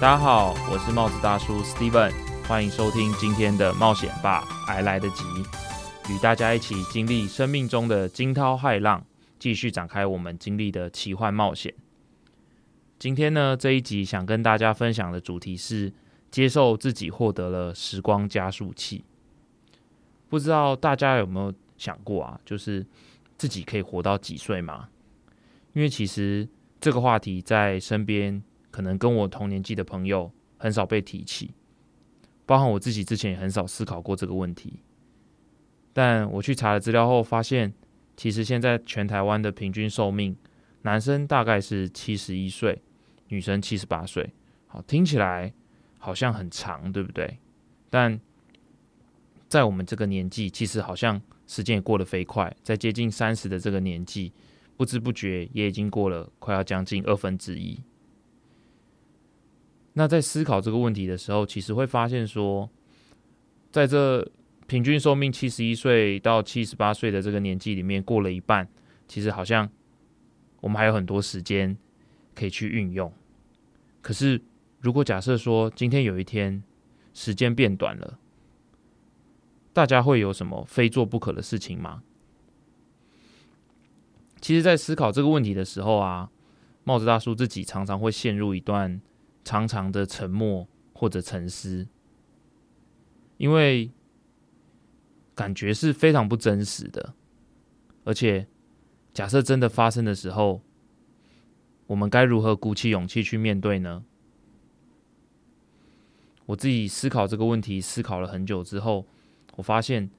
大家好，我是帽子大叔 Steven，欢迎收听今天的冒险吧，还来得及，与大家一起经历生命中的惊涛骇浪，继续展开我们经历的奇幻冒险。今天呢，这一集想跟大家分享的主题是接受自己获得了时光加速器。不知道大家有没有想过啊，就是自己可以活到几岁吗？因为其实这个话题在身边。可能跟我同年纪的朋友很少被提起，包含我自己之前也很少思考过这个问题。但我去查了资料后，发现其实现在全台湾的平均寿命，男生大概是七十一岁，女生七十八岁。好，听起来好像很长，对不对？但在我们这个年纪，其实好像时间也过得飞快，在接近三十的这个年纪，不知不觉也已经过了快要将近二分之一。那在思考这个问题的时候，其实会发现说，在这平均寿命七十一岁到七十八岁的这个年纪里面，过了一半，其实好像我们还有很多时间可以去运用。可是，如果假设说今天有一天时间变短了，大家会有什么非做不可的事情吗？其实，在思考这个问题的时候啊，帽子大叔自己常常会陷入一段。长长的沉默或者沉思，因为感觉是非常不真实的，而且假设真的发生的时候，我们该如何鼓起勇气去面对呢？我自己思考这个问题，思考了很久之后，我发现，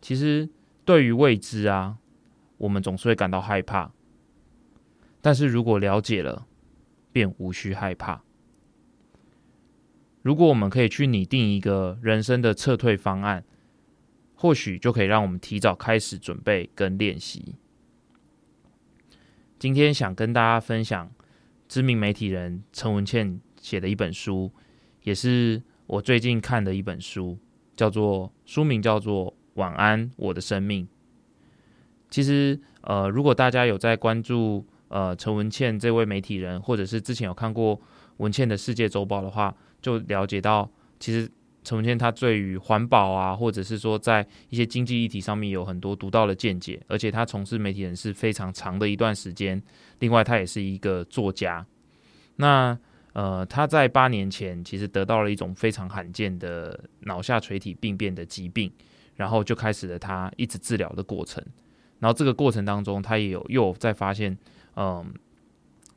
其实对于未知啊，我们总是会感到害怕，但是如果了解了，便无需害怕。如果我们可以去拟定一个人生的撤退方案，或许就可以让我们提早开始准备跟练习。今天想跟大家分享知名媒体人陈文茜写的一本书，也是我最近看的一本书，叫做书名叫做《晚安，我的生命》。其实，呃，如果大家有在关注呃陈文茜这位媒体人，或者是之前有看过文茜的世界周报的话，就了解到，其实陈文茜他对于环保啊，或者是说在一些经济议题上面有很多独到的见解，而且他从事媒体人是非常长的一段时间。另外，他也是一个作家。那呃，他在八年前其实得到了一种非常罕见的脑下垂体病变的疾病，然后就开始了他一直治疗的过程。然后这个过程当中，他也有又在发现，嗯，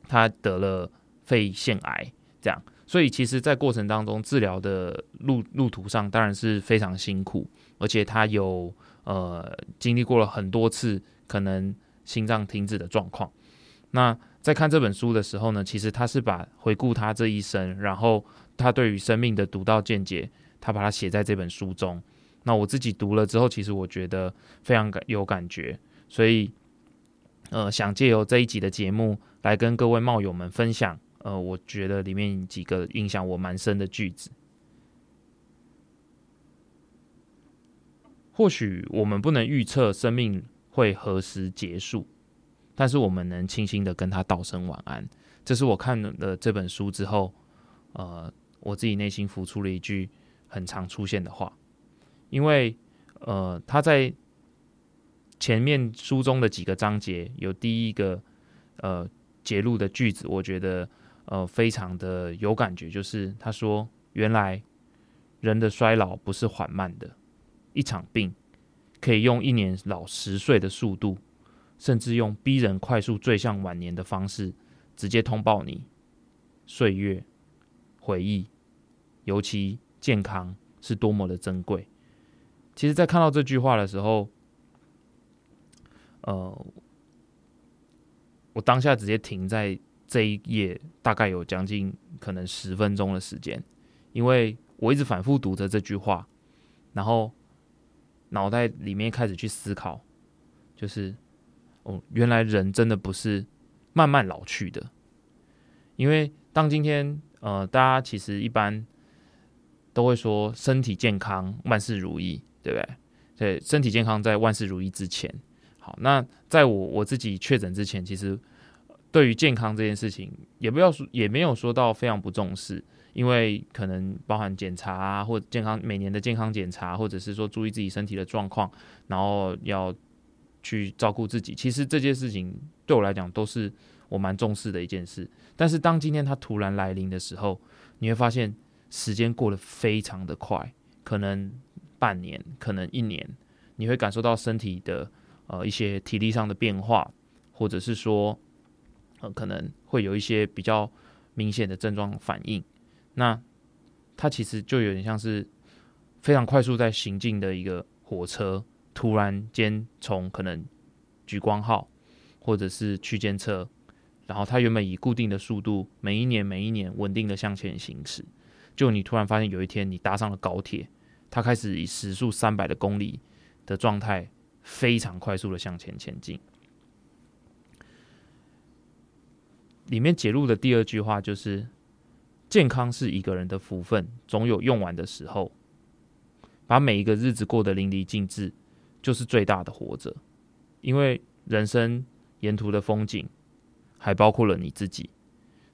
他得了肺腺癌，这样。所以，其实，在过程当中，治疗的路路途上当然是非常辛苦，而且他有呃经历过了很多次可能心脏停止的状况。那在看这本书的时候呢，其实他是把回顾他这一生，然后他对于生命的独到见解，他把它写在这本书中。那我自己读了之后，其实我觉得非常感有感觉，所以呃，想借由这一集的节目来跟各位帽友们分享。呃，我觉得里面几个影响我蛮深的句子，或许我们不能预测生命会何时结束，但是我们能轻轻的跟他道声晚安。这是我看了这本书之后，呃，我自己内心浮出了一句很常出现的话，因为呃，他在前面书中的几个章节有第一个呃揭露的句子，我觉得。呃，非常的有感觉，就是他说，原来人的衰老不是缓慢的，一场病可以用一年老十岁的速度，甚至用逼人快速坠向晚年的方式，直接通报你岁月回忆，尤其健康是多么的珍贵。其实，在看到这句话的时候，呃，我当下直接停在。这一页大概有将近可能十分钟的时间，因为我一直反复读着这句话，然后脑袋里面开始去思考，就是哦，原来人真的不是慢慢老去的，因为当今天呃，大家其实一般都会说身体健康万事如意，对不对？对，身体健康在万事如意之前，好，那在我我自己确诊之前，其实。对于健康这件事情，也不要说，也没有说到非常不重视，因为可能包含检查啊，或健康每年的健康检查，或者是说注意自己身体的状况，然后要去照顾自己。其实这件事情对我来讲都是我蛮重视的一件事。但是当今天它突然来临的时候，你会发现时间过得非常的快，可能半年，可能一年，你会感受到身体的呃一些体力上的变化，或者是说呃可能会有一些比较明显的症状反应。那它其实就有点像是非常快速在行进的一个火车，突然间从可能莒光号或者是区间车，然后它原本以固定的速度，每一年每一年稳定的向前行驶，就你突然发现有一天你搭上了高铁，它开始以时速三百的公里的状态，非常快速的向前前进。里面揭露的第二句话就是。健康是一个人的福分，总有用完的时候。把每一个日子过得淋漓尽致，就是最大的活着。因为人生沿途的风景，还包括了你自己。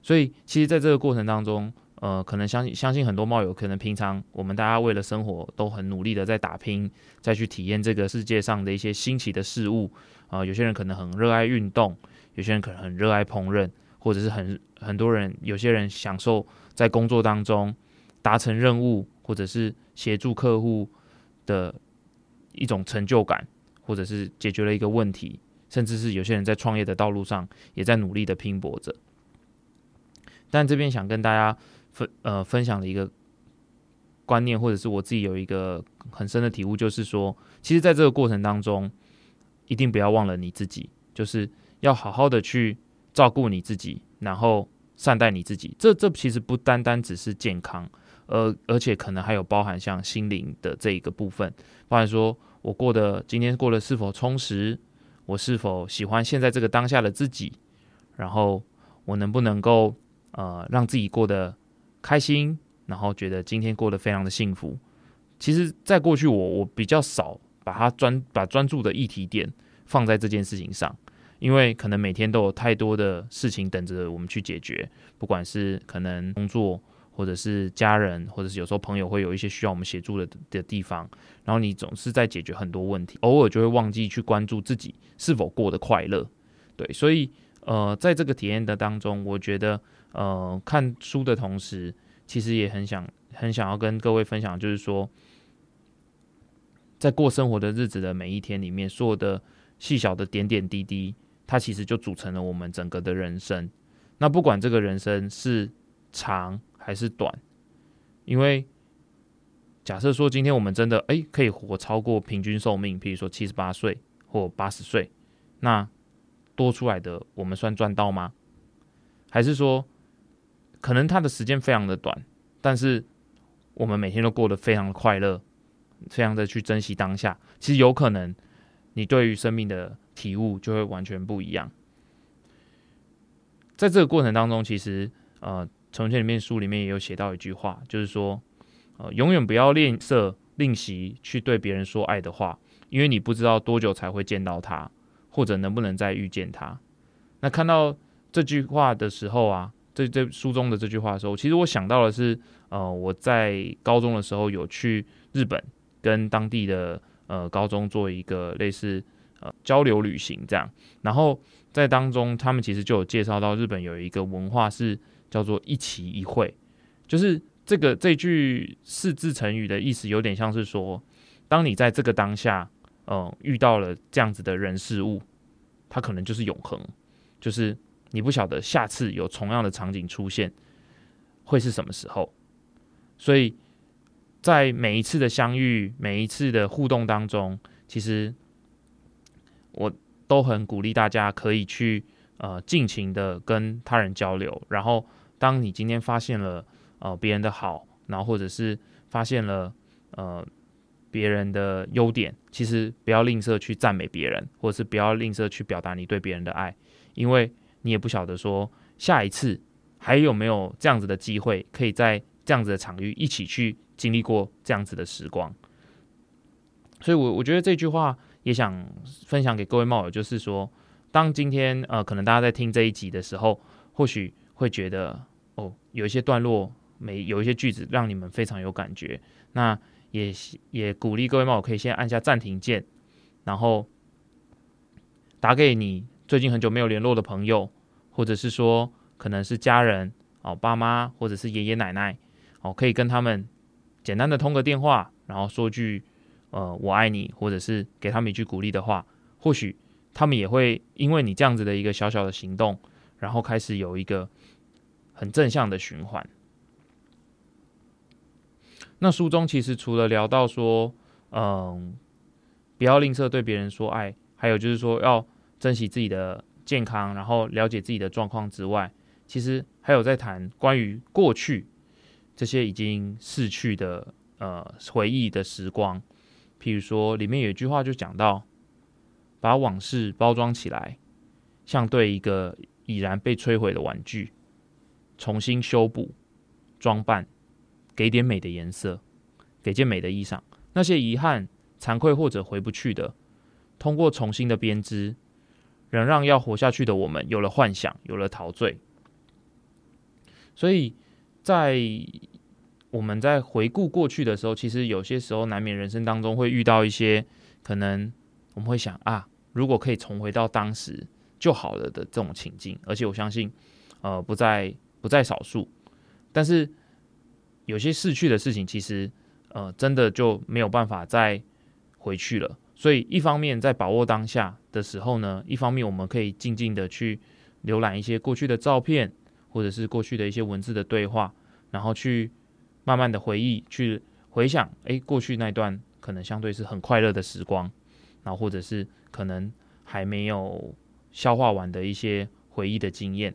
所以，其实，在这个过程当中，呃，可能相信相信很多猫友，可能平常我们大家为了生活都很努力的在打拼，再去体验这个世界上的一些新奇的事物。啊，有些人可能很热爱运动，有些人可能很热爱烹饪，或者是很很多人，有些人享受。在工作当中达成任务，或者是协助客户的一种成就感，或者是解决了一个问题，甚至是有些人在创业的道路上也在努力的拼搏着。但这边想跟大家分呃分享的一个观念，或者是我自己有一个很深的体悟，就是说，其实在这个过程当中，一定不要忘了你自己，就是要好好的去照顾你自己，然后。善待你自己，这这其实不单单只是健康，而而且可能还有包含像心灵的这一个部分，包含说我过得今天过得是否充实，我是否喜欢现在这个当下的自己，然后我能不能够呃让自己过得开心，然后觉得今天过得非常的幸福。其实，在过去我我比较少把它专把专注的议题点放在这件事情上。因为可能每天都有太多的事情等着我们去解决，不管是可能工作，或者是家人，或者是有时候朋友会有一些需要我们协助的的地方，然后你总是在解决很多问题，偶尔就会忘记去关注自己是否过得快乐。对，所以呃，在这个体验的当中，我觉得呃，看书的同时，其实也很想很想要跟各位分享，就是说，在过生活的日子的每一天里面，所有的细小的点点滴滴。它其实就组成了我们整个的人生。那不管这个人生是长还是短，因为假设说今天我们真的诶可以活超过平均寿命，比如说七十八岁或八十岁，那多出来的我们算赚到吗？还是说可能它的时间非常的短，但是我们每天都过得非常的快乐，非常的去珍惜当下。其实有可能你对于生命的。体悟就会完全不一样。在这个过程当中，其实呃，《从前》里面书里面也有写到一句话，就是说，呃，永远不要吝啬、吝惜去对别人说爱的话，因为你不知道多久才会见到他，或者能不能再遇见他。那看到这句话的时候啊，这这书中的这句话的时候，其实我想到的是，呃，我在高中的时候有去日本跟当地的呃高中做一个类似。呃，交流旅行这样，然后在当中，他们其实就有介绍到日本有一个文化是叫做一期一会，就是这个这句四字成语的意思有点像是说，当你在这个当下，呃，遇到了这样子的人事物，它可能就是永恒，就是你不晓得下次有同样的场景出现会是什么时候，所以在每一次的相遇、每一次的互动当中，其实。我都很鼓励大家可以去呃尽情的跟他人交流，然后当你今天发现了呃别人的好，然后或者是发现了呃别人的优点，其实不要吝啬去赞美别人，或者是不要吝啬去表达你对别人的爱，因为你也不晓得说下一次还有没有这样子的机会，可以在这样子的场域一起去经历过这样子的时光，所以我我觉得这句话。也想分享给各位猫友，就是说，当今天呃，可能大家在听这一集的时候，或许会觉得哦，有一些段落每有一些句子让你们非常有感觉。那也也鼓励各位猫友可以先按下暂停键，然后打给你最近很久没有联络的朋友，或者是说可能是家人哦，爸妈或者是爷爷奶奶哦，可以跟他们简单的通个电话，然后说句呃我爱你，或者是给他们一句鼓励的话，或许他们也会因为你这样子的一个小小的行动，然后开始有一个很正向的循环。那书中其实除了聊到说，嗯，不要吝啬对别人说爱，还有就是说要珍惜自己的健康，然后了解自己的状况之外，其实还有在谈关于过去这些已经逝去的呃回忆的时光。譬如说，里面有一句话就讲到，把往事包装起来，像对一个已然被摧毁的玩具，重新修补、装扮。给点美的颜色，给件美的衣裳。那些遗憾、惭愧或者回不去的，通过重新的编织，仍让要活下去的我们有了幻想，有了陶醉。所以在我们在回顾过去的时候，其实有些时候难免人生当中会遇到一些可能我们会想啊，如果可以重回到当时就好了的这种情境。而且我相信，呃，不在不在少数，但是。有些逝去的事情，其实，呃，真的就没有办法再回去了。所以，一方面在把握当下的时候呢，一方面我们可以静静的去浏览一些过去的照片，或者是过去的一些文字的对话，然后去慢慢的回忆，去回想，哎，过去那段可能相对是很快乐的时光，然后或者是可能还没有消化完的一些回忆的经验，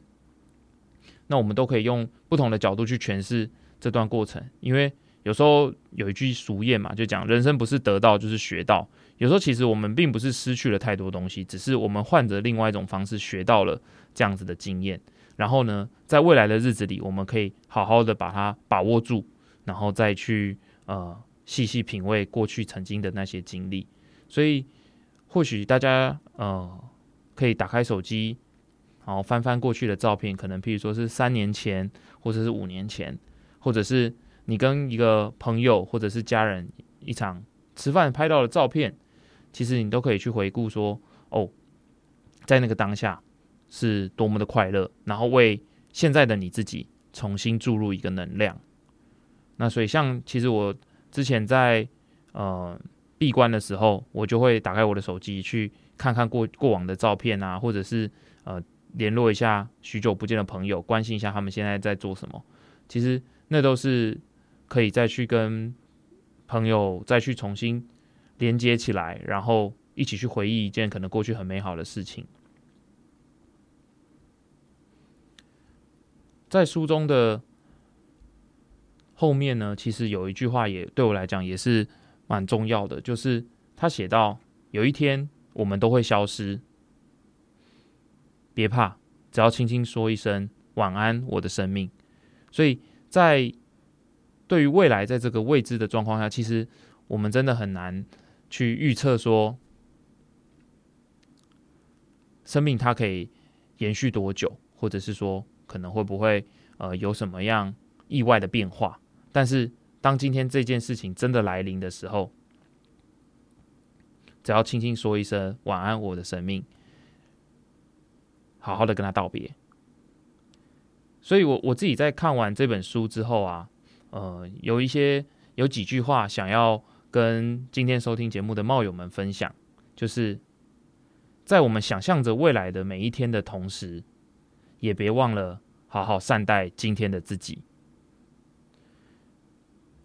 那我们都可以用不同的角度去诠释。这段过程，因为有时候有一句俗谚嘛，就讲人生不是得到就是学到。有时候其实我们并不是失去了太多东西，只是我们换着另外一种方式学到了这样子的经验。然后呢，在未来的日子里，我们可以好好的把它把握住，然后再去呃细细品味过去曾经的那些经历。所以，或许大家呃可以打开手机，然后翻翻过去的照片，可能譬如说是三年前，或者是五年前。或者是你跟一个朋友或者是家人一场吃饭拍到的照片，其实你都可以去回顾说，哦，在那个当下是多么的快乐，然后为现在的你自己重新注入一个能量。那所以像其实我之前在呃闭关的时候，我就会打开我的手机去看看过过往的照片啊，或者是呃联络一下许久不见的朋友，关心一下他们现在在做什么。其实。那都是可以再去跟朋友再去重新连接起来，然后一起去回忆一件可能过去很美好的事情。在书中的后面呢，其实有一句话也对我来讲也是蛮重要的，就是他写到有一天我们都会消失，别怕，只要轻轻说一声晚安，我的生命。所以。在对于未来，在这个未知的状况下，其实我们真的很难去预测说生命它可以延续多久，或者是说可能会不会呃有什么样意外的变化。但是当今天这件事情真的来临的时候，只要轻轻说一声晚安，我的生命，好好的跟他道别。所以，我我自己在看完这本书之后啊，呃，有一些有几句话想要跟今天收听节目的冒友们分享，就是在我们想象着未来的每一天的同时，也别忘了好好善待今天的自己，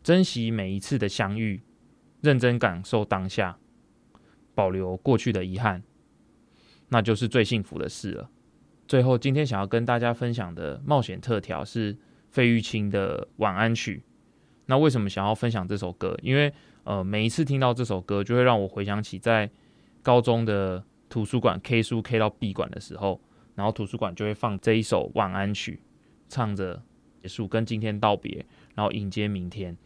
珍惜每一次的相遇，认真感受当下，保留过去的遗憾，那就是最幸福的事了。最后，今天想要跟大家分享的冒险特调是费玉清的晚安曲。那为什么想要分享这首歌？因为呃，每一次听到这首歌，就会让我回想起在高中的图书馆 K 书 K 到闭馆的时候，然后图书馆就会放这一首晚安曲，唱着结束，跟今天道别，然后迎接明天。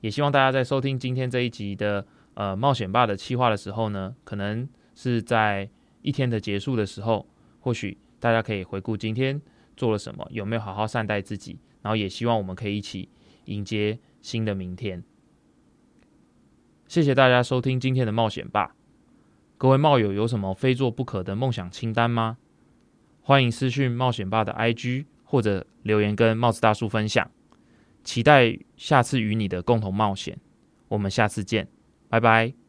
也希望大家在收听今天这一集的呃冒险爸的企划的时候呢，可能是在一天的结束的时候，或许。大家可以回顾今天做了什么，有没有好好善待自己，然后也希望我们可以一起迎接新的明天。谢谢大家收听今天的冒险吧。各位冒友有什么非做不可的梦想清单吗？欢迎私讯冒险爸的 IG 或者留言跟帽子大叔分享。期待下次与你的共同冒险。我们下次见，拜拜。